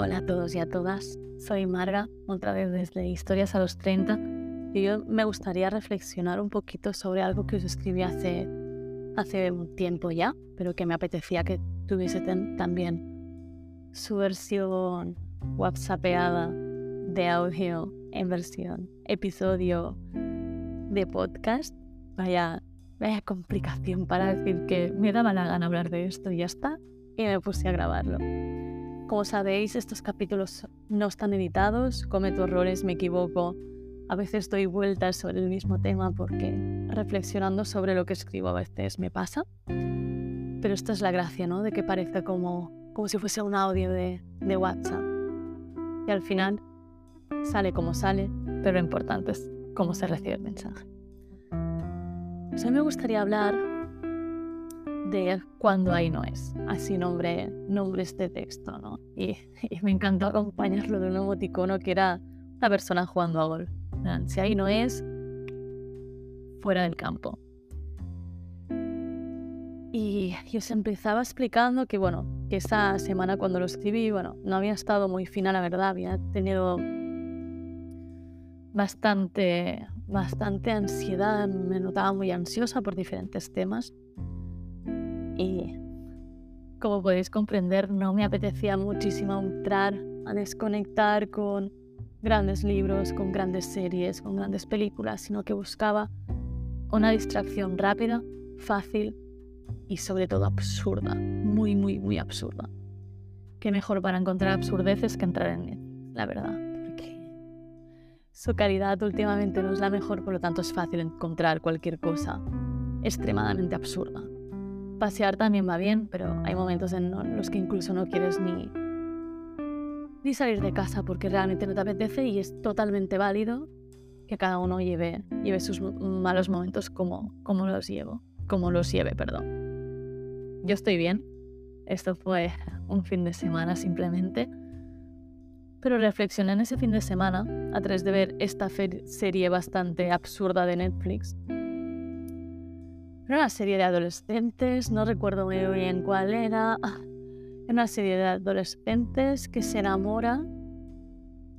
Hola a todos y a todas, soy Marga, otra vez desde Historias a los 30, y yo me gustaría reflexionar un poquito sobre algo que os escribí hace, hace un tiempo ya, pero que me apetecía que tuviese también su versión whatsappeada de audio en versión episodio de podcast. Vaya, vaya complicación para decir que me daba la gana hablar de esto y ya está, y me puse a grabarlo. Como sabéis, estos capítulos no están editados, cometo errores, me equivoco, a veces doy vueltas sobre el mismo tema porque reflexionando sobre lo que escribo a veces me pasa. Pero esta es la gracia, ¿no? De que parece como, como si fuese un audio de, de WhatsApp. Y al final sale como sale, pero lo importante es cómo se recibe el mensaje. Pues a mí me gustaría hablar de cuando ahí no es. Así nombre, nombre este texto, ¿no? Y, me encantó acompañarlo de un emoticono que era una persona jugando a gol. Si ahí no es, fuera del campo. Y yo se empezaba explicando que, bueno, que esa semana cuando lo escribí, bueno, no había estado muy fina, la verdad, había tenido bastante, bastante ansiedad, me notaba muy ansiosa por diferentes temas. Y como podéis comprender, no me apetecía muchísimo entrar a desconectar con grandes libros, con grandes series, con grandes películas, sino que buscaba una distracción rápida, fácil y sobre todo absurda, muy, muy, muy absurda. Qué mejor para encontrar absurdeces que entrar en él, la verdad, porque su calidad últimamente no es la mejor, por lo tanto es fácil encontrar cualquier cosa extremadamente absurda. Pasear también va bien, pero hay momentos en los que incluso no quieres ni, ni salir de casa porque realmente no te apetece y es totalmente válido que cada uno lleve, lleve sus malos momentos como, como los llevo, como los lleve, perdón. Yo estoy bien. Esto fue un fin de semana simplemente. Pero reflexioné en ese fin de semana a través de ver esta serie bastante absurda de Netflix era una serie de adolescentes, no recuerdo muy bien cuál era. Era una serie de adolescentes que se enamoran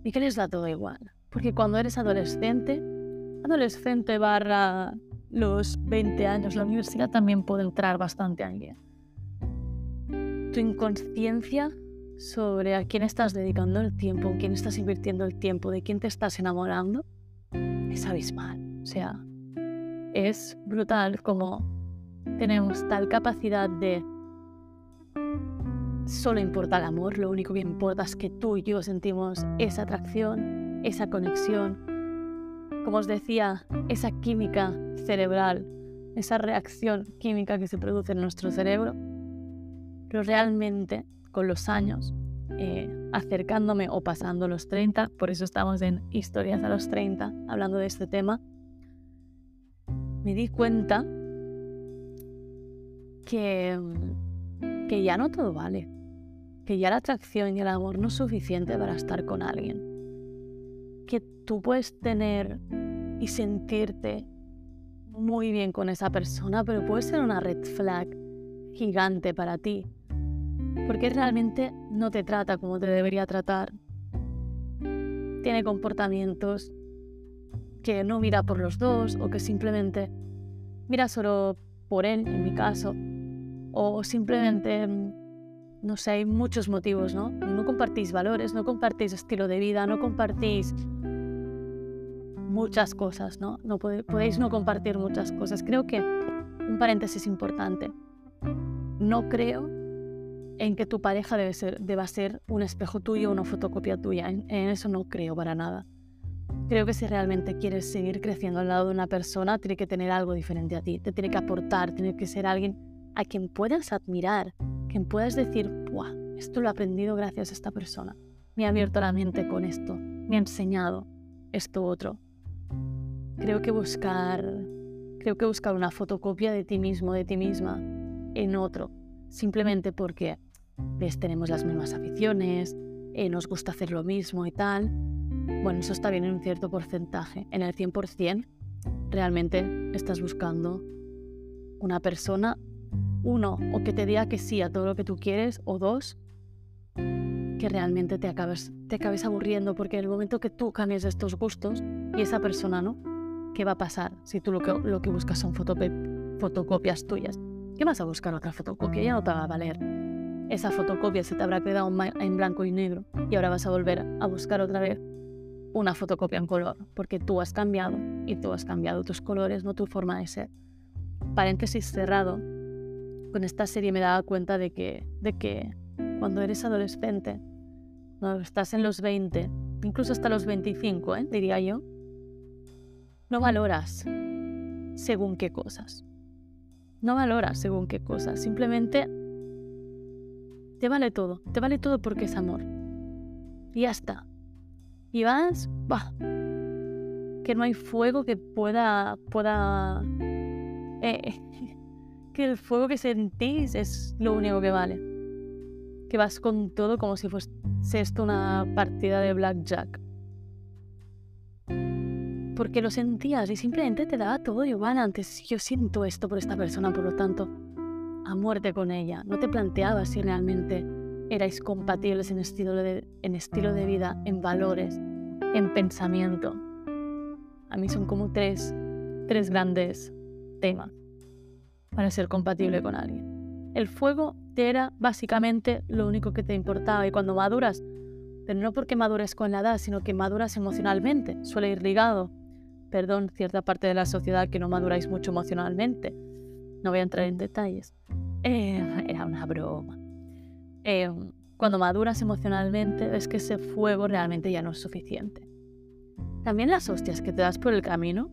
y que les da todo igual. Porque cuando eres adolescente, adolescente barra los 20 años, la universidad también puede entrar bastante ahí. Tu inconsciencia sobre a quién estás dedicando el tiempo, quién estás invirtiendo el tiempo, de quién te estás enamorando, es abismal. O sea, es brutal como tenemos tal capacidad de solo importa el amor, lo único que importa es que tú y yo sentimos esa atracción, esa conexión, como os decía, esa química cerebral, esa reacción química que se produce en nuestro cerebro, pero realmente con los años, eh, acercándome o pasando los 30, por eso estamos en Historias a los 30, hablando de este tema, me di cuenta que, que ya no todo vale, que ya la atracción y el amor no es suficiente para estar con alguien, que tú puedes tener y sentirte muy bien con esa persona, pero puede ser una red flag gigante para ti, porque realmente no te trata como te debería tratar. Tiene comportamientos que no mira por los dos o que simplemente mira solo por él, en mi caso, o simplemente, mm, no sé, hay muchos motivos, ¿no? No compartís valores, no compartís estilo de vida, no compartís muchas cosas, ¿no? no podéis no compartir muchas cosas. Creo que un paréntesis importante. No creo en que tu pareja debe ser, deba ser un espejo tuyo una fotocopia tuya. en eso no creo para nada. Creo que si realmente quieres seguir creciendo al lado de una persona, tiene que tener algo diferente a ti, te tiene que aportar, tiene que ser alguien a quien puedas admirar, quien puedas decir, ¡buah! Esto lo he aprendido gracias a esta persona. Me ha abierto la mente con esto, me ha enseñado esto otro. Creo que buscar, creo que buscar una fotocopia de ti mismo, de ti misma, en otro, simplemente porque ves, tenemos las mismas aficiones, eh, nos gusta hacer lo mismo y tal, bueno, eso está bien en un cierto porcentaje. En el 100%, realmente estás buscando una persona, uno, o que te diga que sí a todo lo que tú quieres, o dos, que realmente te acabes, te acabes aburriendo, porque en el momento que tú cambies estos gustos y esa persona no, ¿qué va a pasar si tú lo que, lo que buscas son fotocopias tuyas? ¿Qué vas a buscar otra fotocopia? Ya no te va a valer. Esa fotocopia se te habrá quedado en blanco y negro y ahora vas a volver a buscar otra vez una fotocopia en color, porque tú has cambiado y tú has cambiado tus colores, no tu forma de ser. Paréntesis cerrado, con esta serie me daba cuenta de que, de que cuando eres adolescente, cuando estás en los 20, incluso hasta los 25, ¿eh? diría yo, no valoras según qué cosas. No valoras según qué cosas. Simplemente te vale todo. Te vale todo porque es amor. Y ya está. Y vas, bah, que no hay fuego que pueda, pueda, eh, que el fuego que sentís es lo único que vale. Que vas con todo como si fuese esto una partida de blackjack porque lo sentías y simplemente te daba todo igual antes. Yo siento esto por esta persona, por lo tanto, a muerte con ella. No te planteabas si realmente erais compatibles en estilo de, en estilo de vida, en valores, en pensamiento. A mí son como tres, tres grandes temas para ser compatible con alguien. El fuego te era básicamente lo único que te importaba y cuando maduras, pero no porque madures con la edad, sino que maduras emocionalmente, suele ir ligado perdón, cierta parte de la sociedad que no maduráis mucho emocionalmente. No voy a entrar en detalles. Eh, era una broma. Eh, cuando maduras emocionalmente es que ese fuego realmente ya no es suficiente. También las hostias que te das por el camino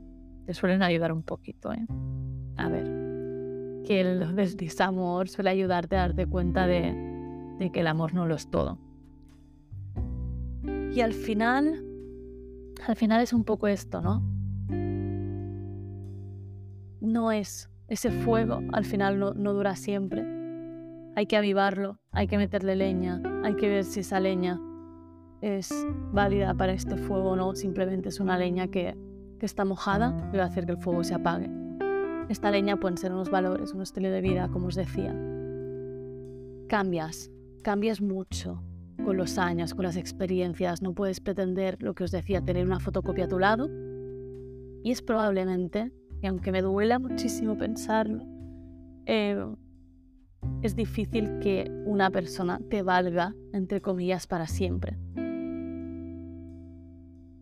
te suelen ayudar un poquito. ¿eh? A ver, que el desamor suele ayudarte a darte cuenta de, de que el amor no lo es todo. Y al final, al final es un poco esto, ¿no? no es ese fuego, al final no, dura siempre. Hay que avivarlo, hay que meterle leña, hay que ver si esa leña es válida para este fuego o no, simplemente es una leña que, que está mojada y va a hacer que el fuego se apague. Esta leña pueden ser unos valores, un estilo de vida, como os decía. Cambias, cambias mucho con los años, con las experiencias. No puedes pretender, lo que os decía, tener una fotocopia a tu lado. Y es probablemente y aunque me duela muchísimo pensarlo, eh, es difícil que una persona te valga, entre comillas, para siempre.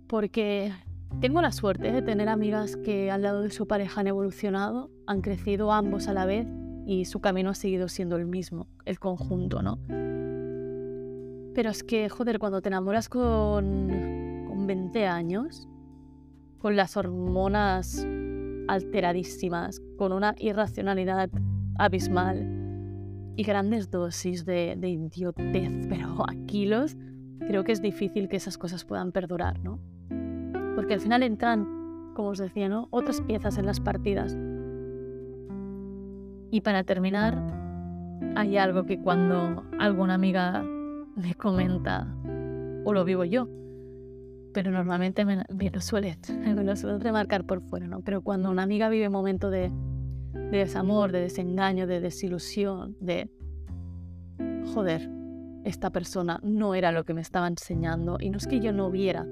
Porque tengo la suerte de tener amigas que al lado de su pareja han evolucionado, han crecido ambos a la vez y su camino ha seguido siendo el mismo, el conjunto, ¿no? Pero es que, joder, cuando te enamoras con, con 20 años, con las hormonas alteradísimas, con una irracionalidad abismal y grandes dosis de, idiotez, pero a kilos, creo que es difícil que esas cosas puedan perdurar, ¿no? Porque al final entran, como os decía, ¿no? Otras piezas en las partidas. Y para terminar, hay algo que cuando alguna amiga me comenta, o lo vivo yo, pero normalmente me, lo suele, me lo suele remarcar por fuera, ¿no? Pero cuando una amiga vive un momento de, de desamor, de desengaño, de desilusión, de joder, esta persona no era lo que me estaba enseñando y no es que yo no viera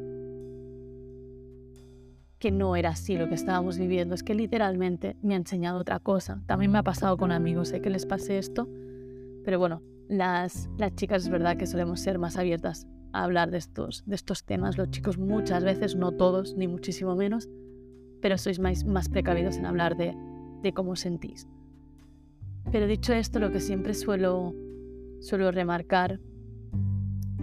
que no era así lo que estábamos viviendo, es que literalmente me ha enseñado otra cosa. También me ha pasado con amigos, sé que les pase esto, pero bueno, las, las chicas es verdad que solemos ser más abiertas hablar de estos, de estos temas. Los chicos muchas veces, no todos, ni muchísimo menos, pero sois más, más precavidos en hablar de, de cómo sentís. Pero dicho esto, lo que siempre suelo, suelo remarcar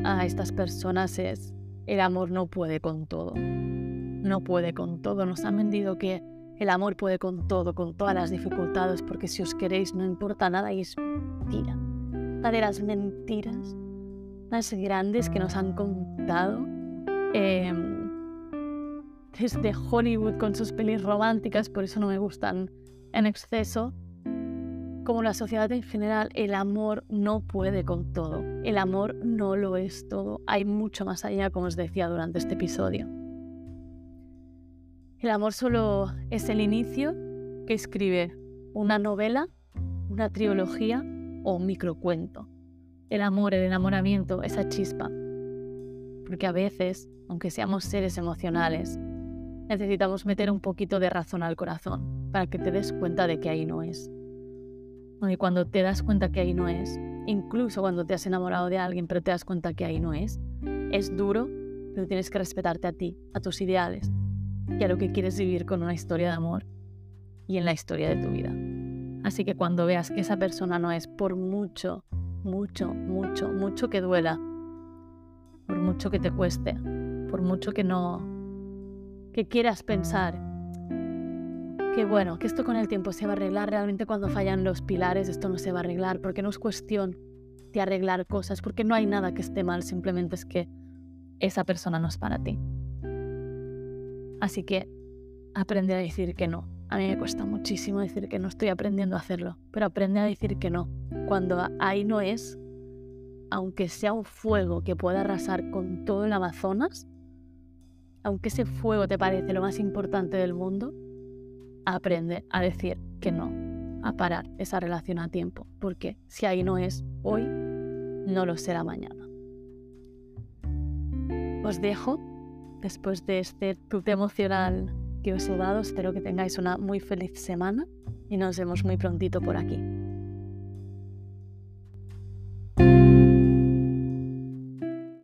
a estas personas es el amor no puede con todo. No puede con todo. Nos han vendido que el amor puede con todo, con todas las dificultades, porque si os queréis no importa nada y es mentira. las mentiras más grandes que nos han contado. Em, desde Hollywood con sus pelis románticas, por eso no me gustan en exceso. Como la sociedad en general, el amor no puede con todo. El amor no lo es todo. Hay mucho más allá, como os decía durante este episodio. El amor solo es el inicio que escribe una novela, una trilogía o un microcuento el amor, el enamoramiento, esa chispa. Porque a veces, aunque seamos seres emocionales, necesitamos meter un poquito de razón al corazón para que te des cuenta de que ahí no es. Y cuando te das cuenta que ahí no es, incluso cuando te has enamorado de alguien pero te das cuenta que ahí no es, es duro, pero tienes que respetarte a ti, a tus ideales y a lo que quieres vivir con una historia de amor y en la historia de tu vida. Así que cuando veas que esa persona no es por mucho, mucho, mucho, mucho que duela, por mucho que te cueste, por mucho que no, que quieras pensar que bueno, que esto con el tiempo se va a arreglar, realmente cuando fallan los pilares esto no se va a arreglar, porque no es cuestión de arreglar cosas, porque no hay nada que esté mal, simplemente es que esa persona no es para ti. Así que aprende a decir que no. A mí me cuesta muchísimo decir que no estoy aprendiendo a hacerlo, pero aprende a decir que no. Cuando ahí no es, aunque sea un fuego que pueda arrasar con todo el Amazonas, aunque ese fuego te parece lo más importante del mundo, aprende a decir que no, a parar esa relación a tiempo, porque si ahí no es hoy, no lo será mañana. Os dejo después de este tute emocional que os he dado. Espero que tengáis una muy feliz semana y nos vemos muy prontito por aquí.